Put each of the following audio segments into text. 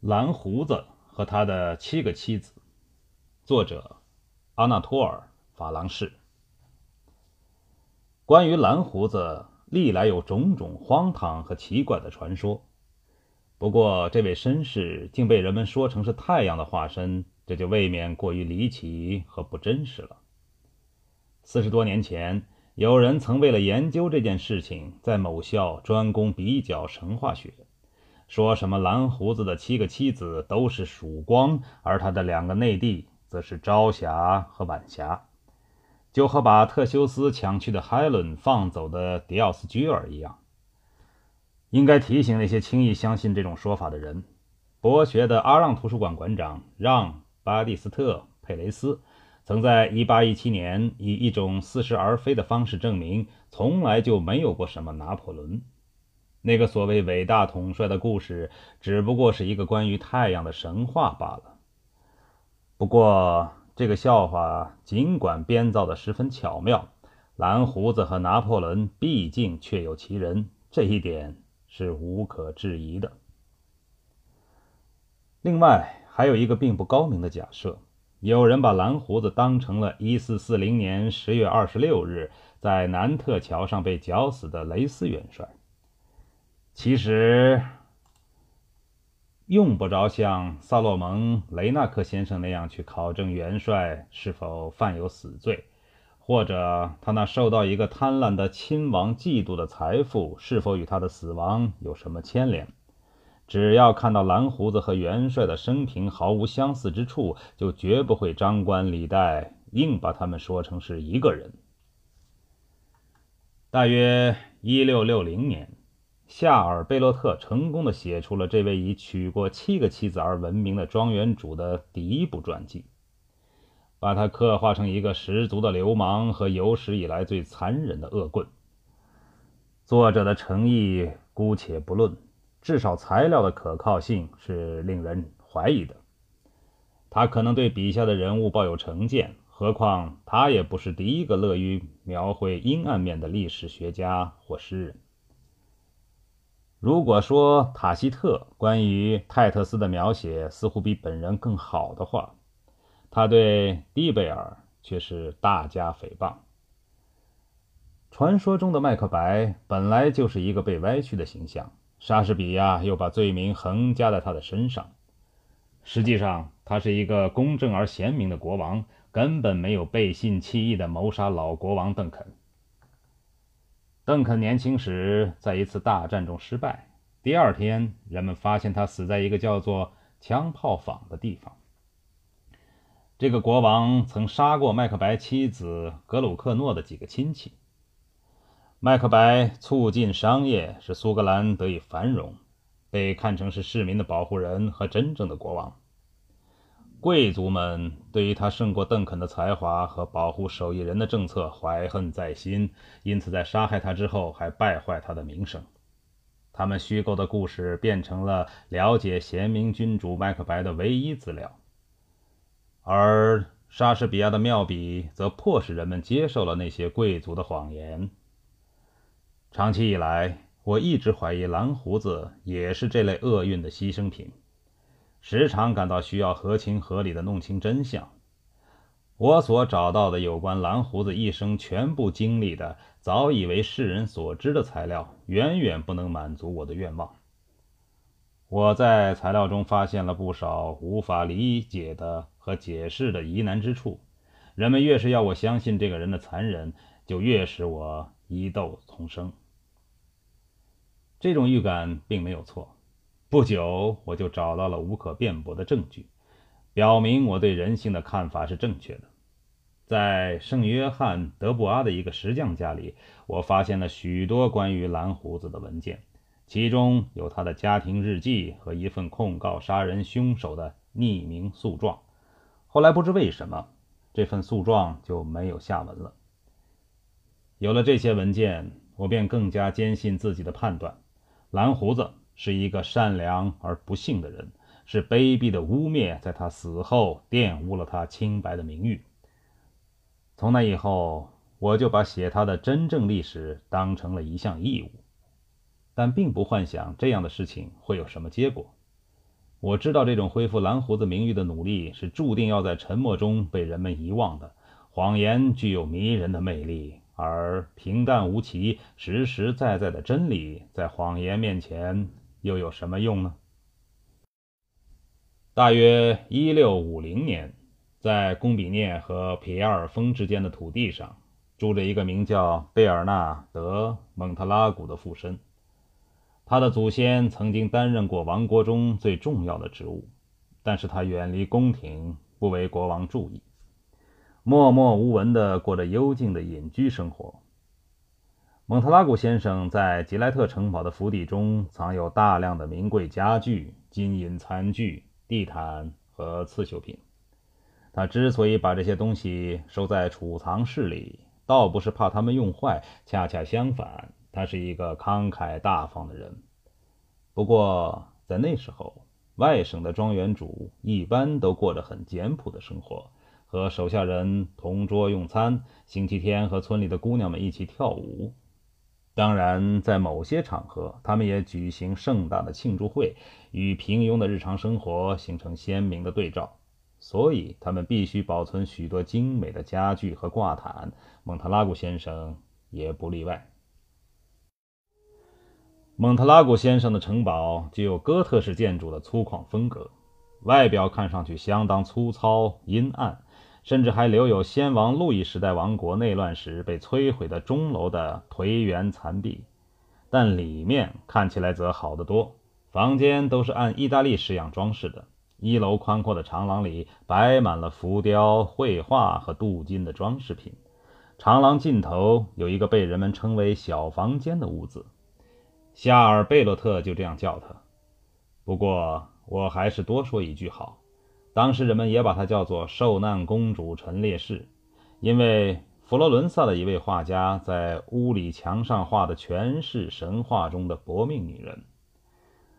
蓝胡子和他的七个妻子，作者阿纳托尔·法郎士。关于蓝胡子，历来有种种荒唐和奇怪的传说。不过，这位绅士竟被人们说成是太阳的化身，这就未免过于离奇和不真实了。四十多年前，有人曾为了研究这件事情，在某校专攻比较神话学。说什么蓝胡子的七个妻子都是曙光，而他的两个内弟则是朝霞和晚霞，就和把特修斯抢去的海伦放走的迪奥斯居尔一样。应该提醒那些轻易相信这种说法的人：博学的阿让图书馆馆长让·巴蒂斯特·佩雷斯，曾在1817年以一种似是而非的方式证明，从来就没有过什么拿破仑。那个所谓伟大统帅的故事，只不过是一个关于太阳的神话罢了。不过，这个笑话尽管编造的十分巧妙，蓝胡子和拿破仑毕竟确有其人，这一点是无可置疑的。另外，还有一个并不高明的假设：有人把蓝胡子当成了1440年10月26日在南特桥上被绞死的雷斯元帅。其实用不着像萨洛蒙·雷纳克先生那样去考证元帅是否犯有死罪，或者他那受到一个贪婪的亲王嫉妒的财富是否与他的死亡有什么牵连。只要看到蓝胡子和元帅的生平毫无相似之处，就绝不会张冠李戴，硬把他们说成是一个人。大约一六六零年。夏尔贝洛特成功的写出了这位以娶过七个妻子而闻名的庄园主的第一部传记，把他刻画成一个十足的流氓和有史以来最残忍的恶棍。作者的诚意姑且不论，至少材料的可靠性是令人怀疑的。他可能对笔下的人物抱有成见，何况他也不是第一个乐于描绘阴暗面的历史学家或诗人。如果说塔希特关于泰特斯的描写似乎比本人更好的话，他对蒂贝尔却是大加诽谤。传说中的麦克白本来就是一个被歪曲的形象，莎士比亚又把罪名横加在他的身上。实际上，他是一个公正而贤明的国王，根本没有背信弃义的谋杀老国王邓肯。邓肯年轻时在一次大战中失败。第二天，人们发现他死在一个叫做枪炮坊的地方。这个国王曾杀过麦克白妻子格鲁克诺的几个亲戚。麦克白促进商业，使苏格兰得以繁荣，被看成是市民的保护人和真正的国王。贵族们对于他胜过邓肯的才华和保护手艺人的政策怀恨在心，因此在杀害他之后还败坏他的名声。他们虚构的故事变成了了解贤明君主麦克白的唯一资料，而莎士比亚的妙笔则迫使人们接受了那些贵族的谎言。长期以来，我一直怀疑蓝胡子也是这类厄运的牺牲品。时常感到需要合情合理的弄清真相。我所找到的有关蓝胡子一生全部经历的早已为世人所知的材料，远远不能满足我的愿望。我在材料中发现了不少无法理解的和解释的疑难之处。人们越是要我相信这个人的残忍，就越使我疑窦丛生。这种预感并没有错。不久，我就找到了无可辩驳的证据，表明我对人性的看法是正确的。在圣约翰·德布阿的一个石匠家里，我发现了许多关于蓝胡子的文件，其中有他的家庭日记和一份控告杀人凶手的匿名诉状。后来不知为什么，这份诉状就没有下文了。有了这些文件，我便更加坚信自己的判断：蓝胡子。是一个善良而不幸的人，是卑鄙的污蔑，在他死后玷污了他清白的名誉。从那以后，我就把写他的真正历史当成了一项义务，但并不幻想这样的事情会有什么结果。我知道这种恢复蓝胡子名誉的努力是注定要在沉默中被人们遗忘的。谎言具有迷人的魅力，而平淡无奇、实实在在的真理在谎言面前又有什么用呢？大约一六五零年，在贡比涅和皮亚尔峰之间的土地上，住着一个名叫贝尔纳德·蒙特拉古的富绅。他的祖先曾经担任过王国中最重要的职务，但是他远离宫廷，不为国王注意，默默无闻地过着幽静的隐居生活。蒙特拉古先生在吉莱特城堡的府邸中藏有大量的名贵家具、金银餐具、地毯和刺绣品。他之所以把这些东西收在储藏室里，倒不是怕他们用坏，恰恰相反。他是一个慷慨大方的人，不过在那时候，外省的庄园主一般都过着很简朴的生活，和手下人同桌用餐，星期天和村里的姑娘们一起跳舞。当然，在某些场合，他们也举行盛大的庆祝会，与平庸的日常生活形成鲜明的对照。所以，他们必须保存许多精美的家具和挂毯。蒙特拉古先生也不例外。蒙特拉古先生的城堡具有哥特式建筑的粗犷风格，外表看上去相当粗糙阴暗，甚至还留有先王路易时代王国内乱时被摧毁的钟楼的颓垣残壁。但里面看起来则好得多，房间都是按意大利式样装饰的。一楼宽阔的长廊里摆满了浮雕、绘画和镀金的装饰品。长廊尽头有一个被人们称为“小房间”的屋子。夏尔贝洛特就这样叫他。不过，我还是多说一句好。当时人们也把她叫做“受难公主陈列室”，因为佛罗伦萨的一位画家在屋里墙上画的全是神话中的搏命女人。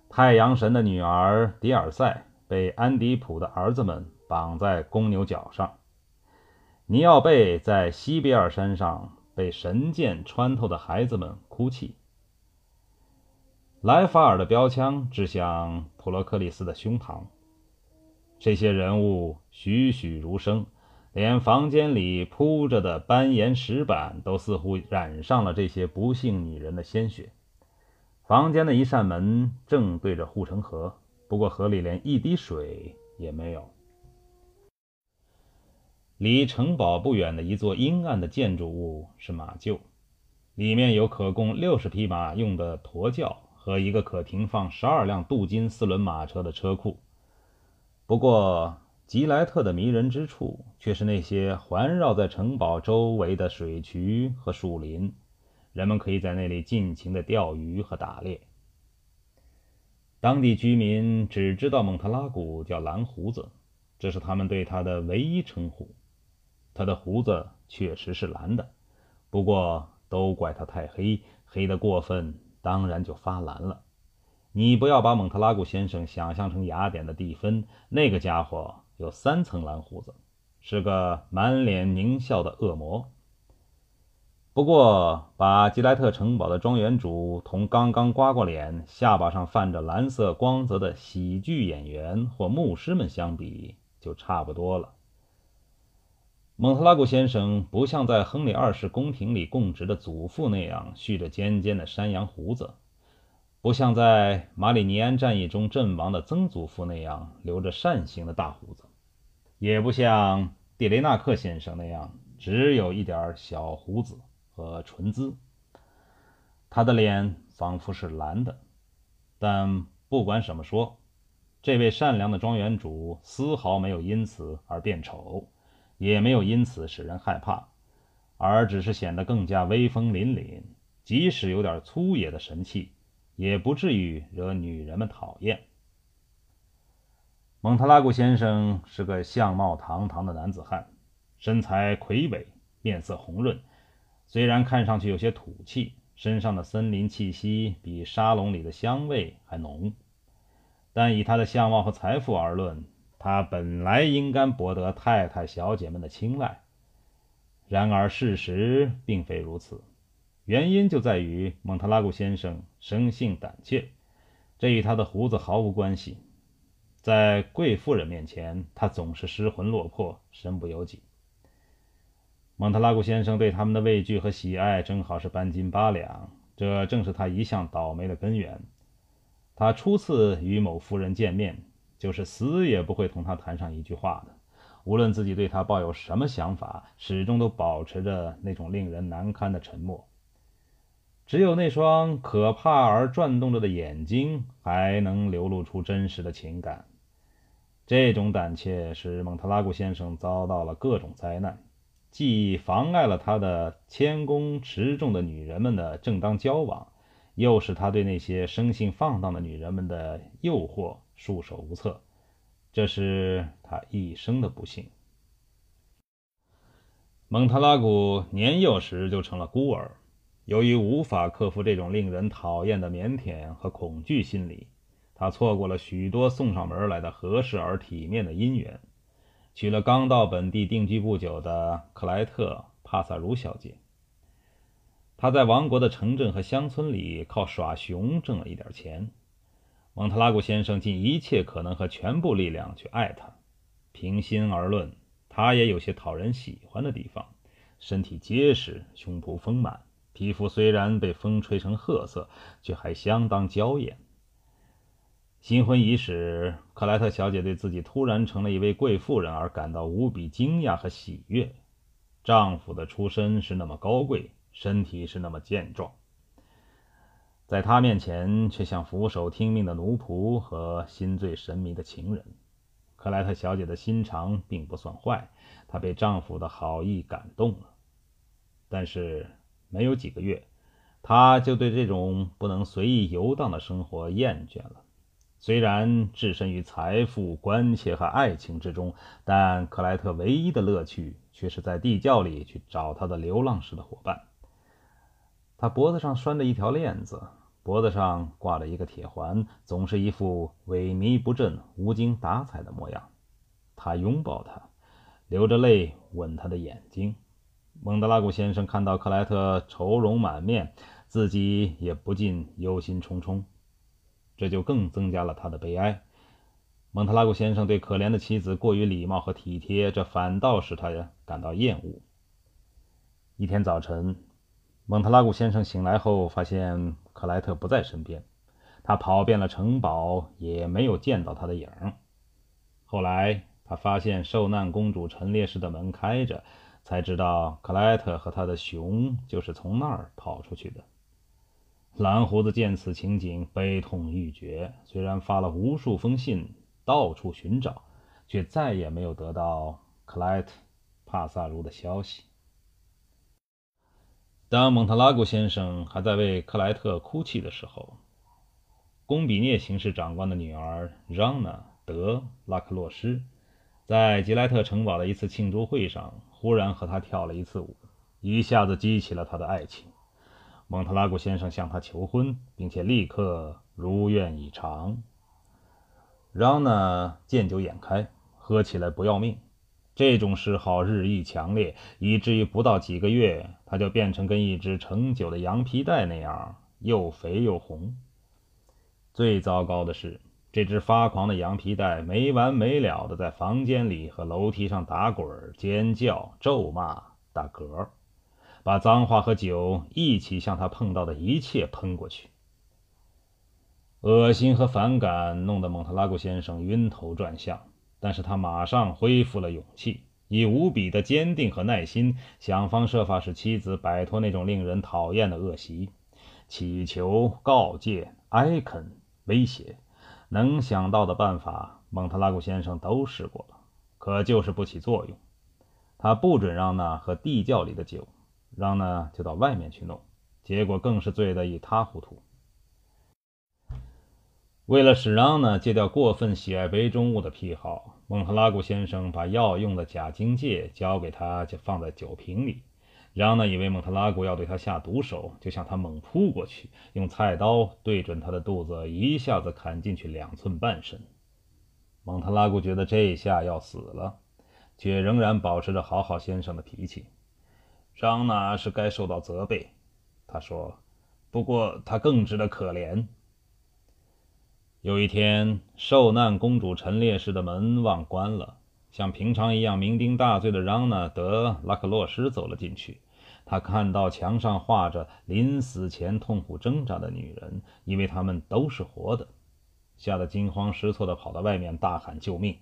太阳神的女儿迪尔塞被安迪普的儿子们绑在公牛角上。尼奥贝在西比尔山上被神剑穿透的孩子们哭泣。莱法尔的标枪指向普罗克里斯的胸膛。这些人物栩栩如生，连房间里铺着的斑岩石板都似乎染上了这些不幸女人的鲜血。房间的一扇门正对着护城河，不过河里连一滴水也没有。离城堡不远的一座阴暗的建筑物是马厩，里面有可供六十匹马用的驼轿。和一个可停放十二辆镀金四轮马车的车库。不过，吉莱特的迷人之处却是那些环绕在城堡周围的水渠和树林，人们可以在那里尽情的钓鱼和打猎。当地居民只知道蒙特拉古叫蓝胡子，这是他们对他的唯一称呼。他的胡子确实是蓝的，不过都怪他太黑，黑得过分。当然就发蓝了。你不要把蒙特拉古先生想象成雅典的蒂芬，那个家伙有三层蓝胡子，是个满脸狞笑的恶魔。不过，把吉莱特城堡的庄园主同刚刚刮过脸、下巴上泛着蓝色光泽的喜剧演员或牧师们相比，就差不多了。蒙特拉古先生不像在亨利二世宫廷里供职的祖父那样蓄着尖尖的山羊胡子，不像在马里尼安战役中阵亡的曾祖父那样留着扇形的大胡子，也不像蒂雷纳克先生那样只有一点小胡子和唇姿。他的脸仿佛是蓝的，但不管怎么说，这位善良的庄园主丝毫没有因此而变丑。也没有因此使人害怕，而只是显得更加威风凛凛。即使有点粗野的神气，也不至于惹女人们讨厌。蒙特拉古先生是个相貌堂堂的男子汉，身材魁伟，面色红润。虽然看上去有些土气，身上的森林气息比沙龙里的香味还浓，但以他的相貌和财富而论，他本来应该博得太太小姐们的青睐，然而事实并非如此。原因就在于蒙特拉古先生生性胆怯，这与他的胡子毫无关系。在贵妇人面前，他总是失魂落魄，身不由己。蒙特拉古先生对他们的畏惧和喜爱正好是半斤八两，这正是他一向倒霉的根源。他初次与某夫人见面，就是死也不会同她谈上一句话的。无论自己对她抱有什么想法，始终都保持着那种令人难堪的沉默。只有那双可怕而转动着的眼睛，还能流露出真实的情感。这种胆怯使蒙特拉古先生遭到了各种灾难，既妨碍了他的谦恭持重的女人们的正当交往。又使他对那些生性放荡的女人们的诱惑束手无策，这是他一生的不幸。蒙特拉古年幼时就成了孤儿，由于无法克服这种令人讨厌的腼腆和恐惧心理，他错过了许多送上门来的合适而体面的姻缘，娶了刚到本地定居不久的克莱特·帕萨茹小姐。他在王国的城镇和乡村里靠耍熊挣了一点钱。蒙特拉古先生尽一切可能和全部力量去爱她。平心而论，他也有些讨人喜欢的地方：身体结实，胸脯丰满，皮肤虽然被风吹成褐色，却还相当娇艳。新婚伊始，克莱特小姐对自己突然成了一位贵妇人而感到无比惊讶和喜悦。丈夫的出身是那么高贵。身体是那么健壮，在她面前却像俯首听命的奴仆和心醉神迷的情人。克莱特小姐的心肠并不算坏，她被丈夫的好意感动了。但是没有几个月，他就对这种不能随意游荡的生活厌倦了。虽然置身于财富、关切和爱情之中，但克莱特唯一的乐趣却是在地窖里去找他的流浪时的伙伴。他脖子上拴着一条链子，脖子上挂着一个铁环，总是一副萎靡不振、无精打采的模样。他拥抱她，流着泪吻她的眼睛。蒙德拉古先生看到克莱特愁容满面，自己也不禁忧心忡忡，这就更增加了他的悲哀。蒙特拉古先生对可怜的妻子过于礼貌和体贴，这反倒使他感到厌恶。一天早晨。蒙特拉古先生醒来后，发现克莱特不在身边。他跑遍了城堡，也没有见到他的影。后来，他发现受难公主陈列室的门开着，才知道克莱特和他的熊就是从那儿跑出去的。蓝胡子见此情景，悲痛欲绝。虽然发了无数封信，到处寻找，却再也没有得到克莱特·帕萨茹的消息。当蒙特拉古先生还在为克莱特哭泣的时候，贡比涅刑事长官的女儿让娜·德拉克洛斯在吉莱特城堡的一次庆祝会上，忽然和他跳了一次舞，一下子激起了他的爱情。蒙特拉古先生向她求婚，并且立刻如愿以偿。让娜见酒眼开，喝起来不要命。这种嗜好日益强烈，以至于不到几个月，他就变成跟一只盛酒的羊皮袋那样，又肥又红。最糟糕的是，这只发狂的羊皮袋没完没了的在房间里和楼梯上打滚、尖叫、咒骂、打嗝，把脏话和酒一起向他碰到的一切喷过去。恶心和反感弄得蒙特拉古先生晕头转向。但是他马上恢复了勇气，以无比的坚定和耐心，想方设法使妻子摆脱那种令人讨厌的恶习，祈求、告诫、哀恳、威胁，能想到的办法，蒙特拉古先生都试过了，可就是不起作用。他不准让那喝地窖里的酒，让那就到外面去弄，结果更是醉得一塌糊涂。为了使让呢戒掉过分喜爱杯中物的癖好，蒙特拉古先生把药用的假荆芥交给他，就放在酒瓶里。让呢以为蒙特拉古要对他下毒手，就向他猛扑过去，用菜刀对准他的肚子，一下子砍进去两寸半深。蒙特拉古觉得这下要死了，却仍然保持着好好先生的脾气。让娜是该受到责备，他说，不过他更值得可怜。有一天，受难公主陈列室的门忘关了，像平常一样酩酊大醉的让娜德拉克洛斯走了进去。他看到墙上画着临死前痛苦挣扎的女人，以为她们都是活的，吓得惊慌失措地跑到外面大喊救命。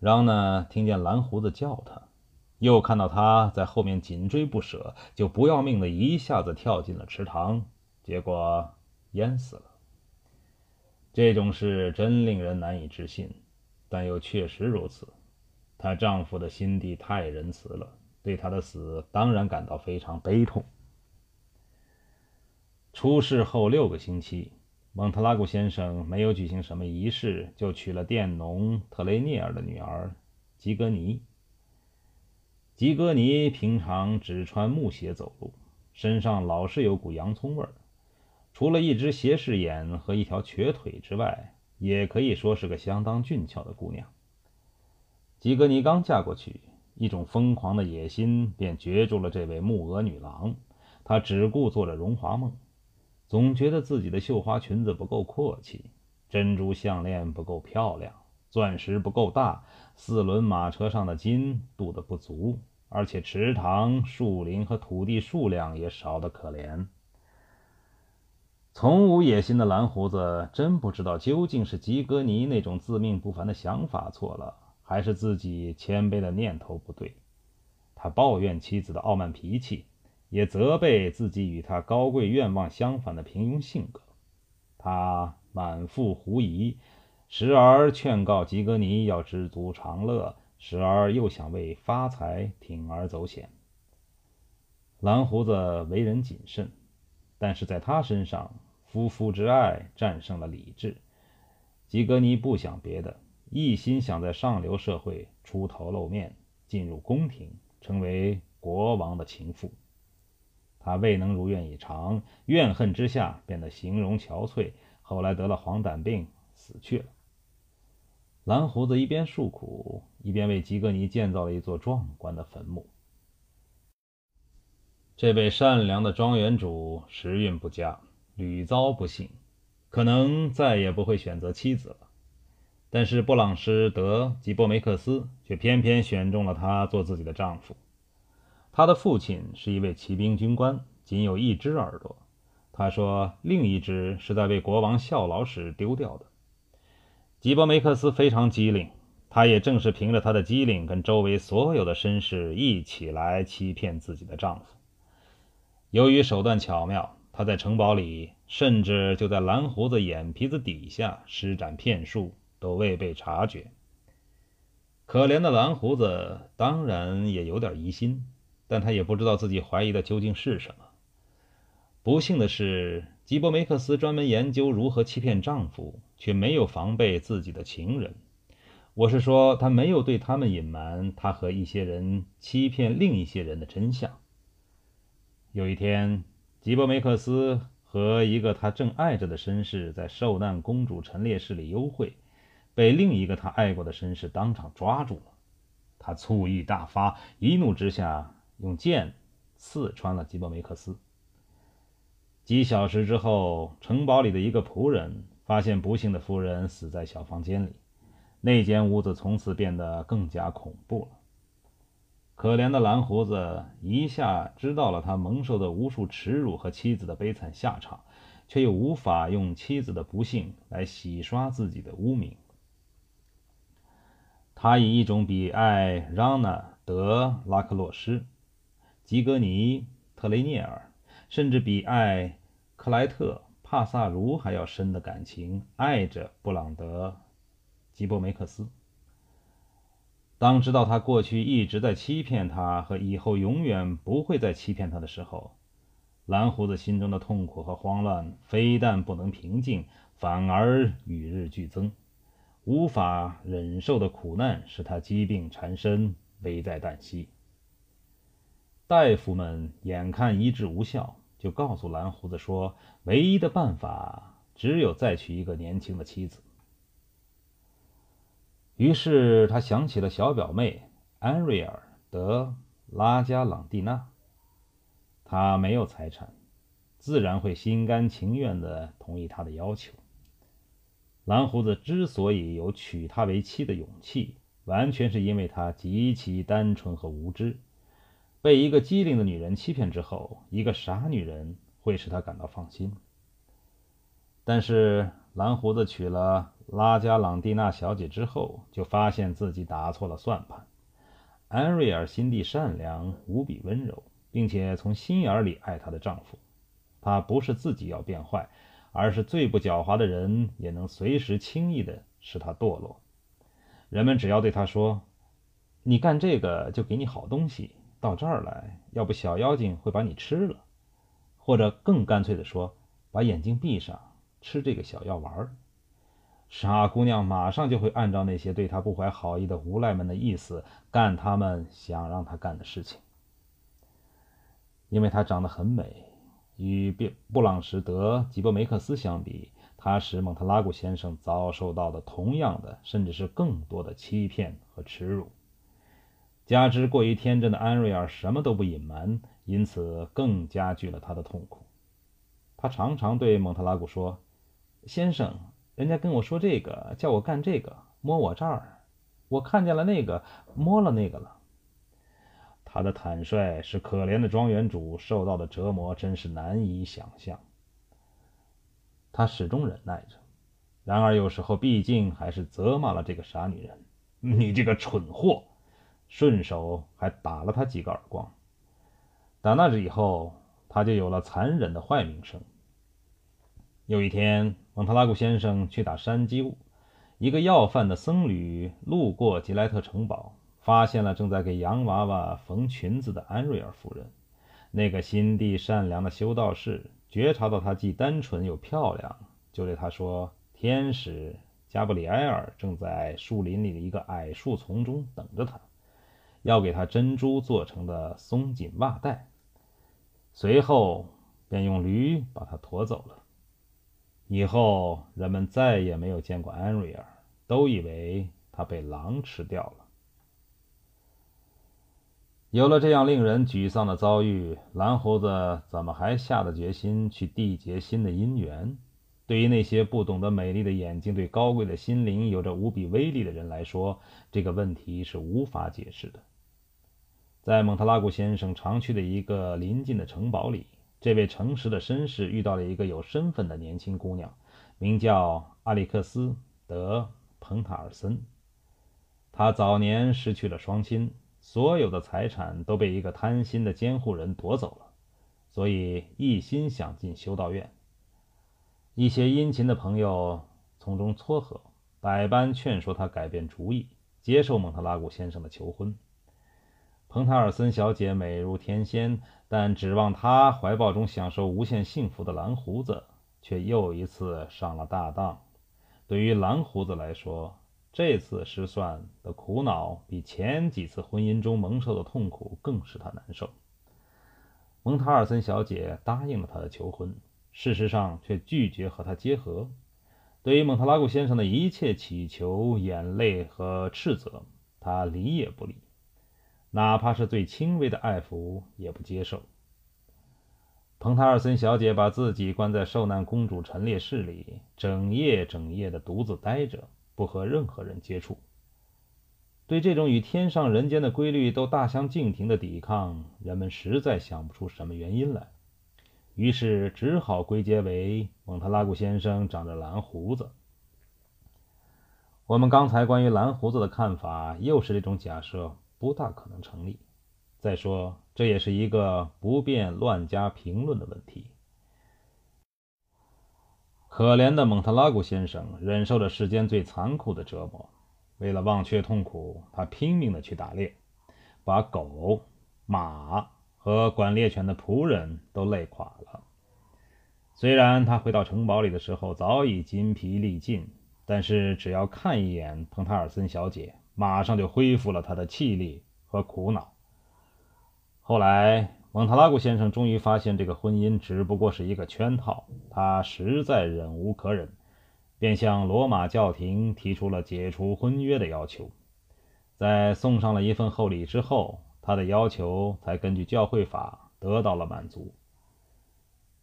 让娜听见蓝胡子叫他，又看到他在后面紧追不舍，就不要命的一下子跳进了池塘，结果淹死了。这种事真令人难以置信，但又确实如此。她丈夫的心地太仁慈了。对她的死当然感到非常悲痛。出事后六个星期，蒙特拉古先生没有举行什么仪式，就娶了佃农特雷涅尔的女儿吉格尼。吉格尼平常只穿木鞋走路，身上老是有股洋葱味儿，除了一只斜视眼和一条瘸腿之外，也可以说是个相当俊俏的姑娘。吉格尼刚嫁过去。一种疯狂的野心便攫住了这位木鹅女郎，她只顾做着荣华梦，总觉得自己的绣花裙子不够阔气，珍珠项链不够漂亮，钻石不够大，四轮马车上的金镀的不足，而且池塘、树林和土地数量也少得可怜。从无野心的蓝胡子真不知道究竟是吉格尼那种自命不凡的想法错了。还是自己谦卑的念头不对，他抱怨妻子的傲慢脾气，也责备自己与他高贵愿望相反的平庸性格。他满腹狐疑，时而劝告吉格尼要知足常乐，时而又想为发财铤而走险。蓝胡子为人谨慎，但是在他身上，夫妇之爱战胜了理智。吉格尼不想别的。一心想在上流社会出头露面，进入宫廷，成为国王的情妇。他未能如愿以偿，怨恨之下变得形容憔悴，后来得了黄疸病，死去了。蓝胡子一边诉苦，一边为吉格尼建造了一座壮观的坟墓。这位善良的庄园主时运不佳，屡遭不幸，可能再也不会选择妻子了。但是布朗施德吉波梅克斯却偏偏选中了他做自己的丈夫。他的父亲是一位骑兵军官，仅有一只耳朵。他说，另一只是在为国王效劳时丢掉的。吉波梅克斯非常机灵，他也正是凭着他的机灵，跟周围所有的绅士一起来欺骗自己的丈夫。由于手段巧妙，他在城堡里，甚至就在蓝胡子眼皮子底下施展骗术。都未被察觉。可怜的蓝胡子当然也有点疑心，但他也不知道自己怀疑的究竟是什么。不幸的是，吉伯梅克斯专门研究如何欺骗丈夫，却没有防备自己的情人。我是说，他没有对他们隐瞒他和一些人欺骗另一些人的真相。有一天，吉伯梅克斯和一个他正爱着的绅士在受难公主陈列室里幽会。被另一个他爱过的绅士当场抓住了，他醋意大发，一怒之下用剑刺穿了吉伯梅克斯。几小时之后，城堡里的一个仆人发现不幸的夫人死在小房间里，那间屋子从此变得更加恐怖了。可怜的蓝胡子一下知道了他蒙受的无数耻辱和妻子的悲惨下场，却又无法用妻子的不幸来洗刷自己的污名。他以一种比爱让娜德拉克洛斯、吉格尼特雷涅尔，甚至比爱克莱特帕萨茹还要深的感情爱着布朗德吉波梅克斯。当知道他过去一直在欺骗他，和以后永远不会再欺骗他的时候，蓝胡子心中的痛苦和慌乱非但不能平静，反而与日俱增。无法忍受的苦难使他疾病缠身，危在旦夕。大夫们眼看医治无效，就告诉蓝胡子说：“唯一的办法只有再娶一个年轻的妻子。”于是他想起了小表妹安瑞尔德拉加朗蒂娜。他没有财产，自然会心甘情愿地同意他的要求。蓝胡子之所以有娶她为妻的勇气，完全是因为他极其单纯和无知。被一个机灵的女人欺骗之后，一个傻女人会使他感到放心。但是蓝胡子娶了拉加朗蒂娜小姐之后，就发现自己打错了算盘。安瑞尔心地善良，无比温柔，并且从心眼里爱她的丈夫。她不是自己要变坏，而是最不狡猾的人也能随时轻易的使她堕落。人们只要对她说：“你干这个就给你好东西，到这儿来，要不小妖精会把你吃了。”或者更干脆的说：“把眼睛闭上，吃这个小药丸。”傻姑娘马上就会按照那些对她不怀好意的无赖们的意思干他们想让她干的事情，因为她长得很美，与布布朗什德·吉伯梅克斯相比，她使蒙特拉古先生遭受到的同样的，甚至是更多的欺骗和耻辱。加之过于天真的安瑞尔什么都不隐瞒，因此更加剧了他的痛苦。他常常对蒙特拉古说：“先生。”人家跟我说这个，叫我干这个，摸我这儿，我看见了那个，摸了那个了。他的坦率使可怜的庄园主受到的折磨真是难以想象。他始终忍耐着，然而有时候毕竟还是责骂了这个傻女人：“你这个蠢货！”顺手还打了他几个耳光。打那日以后，他就有了残忍的坏名声。有一天，蒙特拉古先生去打山鸡，一个要饭的僧侣路过吉莱特城堡，发现了正在给洋娃娃缝裙子的安瑞尔夫人。那个心地善良的修道士觉察到她既单纯又漂亮，就对她说：“天使加布里埃尔正在树林里的一个矮树丛中等着她，要给她珍珠做成的松紧袜带。”随后便用驴把她驮走了。以后，人们再也没有见过安瑞尔，都以为他被狼吃掉了。有了这样令人沮丧的遭遇，蓝胡子怎么还下得决心去缔结新的姻缘？对于那些不懂得美丽的眼睛对高贵的心灵有着无比威力的人来说，这个问题是无法解释的。在蒙特拉古先生常去的一个邻近的城堡里。这位诚实的绅士遇到了一个有身份的年轻姑娘，名叫阿里克斯·德·彭塔尔森。他早年失去了双亲，所有的财产都被一个贪心的监护人夺走了，所以一心想进修道院。一些殷勤的朋友从中撮合，百般劝说他改变主意，接受蒙特拉古先生的求婚。彭塔尔森小姐美如天仙，但指望她怀抱中享受无限幸福的蓝胡子，却又一次上了大当。对于蓝胡子来说，这次失算的苦恼比前几次婚姻中蒙受的痛苦更使他难受。蒙塔尔森小姐答应了他的求婚，事实上却拒绝和他结合。对于蒙特拉古先生的一切乞求、眼泪和斥责，他理也不理。哪怕是最轻微的爱抚也不接受。彭塔尔森小姐把自己关在受难公主陈列室里，整夜整夜的独自待着，不和任何人接触。对这种与天上人间的规律都大相径庭的抵抗，人们实在想不出什么原因来，于是只好归结为蒙特拉古先生长着蓝胡子。我们刚才关于蓝胡子的看法，又是这种假设。不大可能成立。再说，这也是一个不便乱加评论的问题。可怜的蒙特拉古先生忍受着世间最残酷的折磨，为了忘却痛苦，他拼命的去打猎，把狗、马和管猎犬的仆人都累垮了。虽然他回到城堡里的时候早已筋疲力尽，但是只要看一眼彭塔尔森小姐。马上就恢复了他的气力和苦恼。后来，蒙特拉古先生终于发现这个婚姻只不过是一个圈套，他实在忍无可忍，便向罗马教廷提出了解除婚约的要求。在送上了一份厚礼之后，他的要求才根据教会法得到了满足。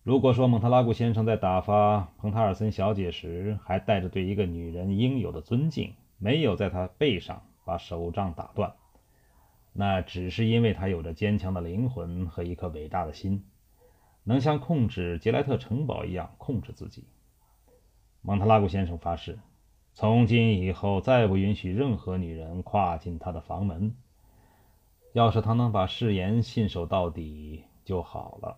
如果说蒙特拉古先生在打发彭塔尔森小姐时，还带着对一个女人应有的尊敬，没有在她背上把手杖打断，那只是因为他有着坚强的灵魂和一颗伟大的心，能像控制杰莱特城堡一样控制自己。蒙特拉古先生发誓，从今以后再不允许任何女人跨进他的房门。要是他能把誓言信守到底就好了。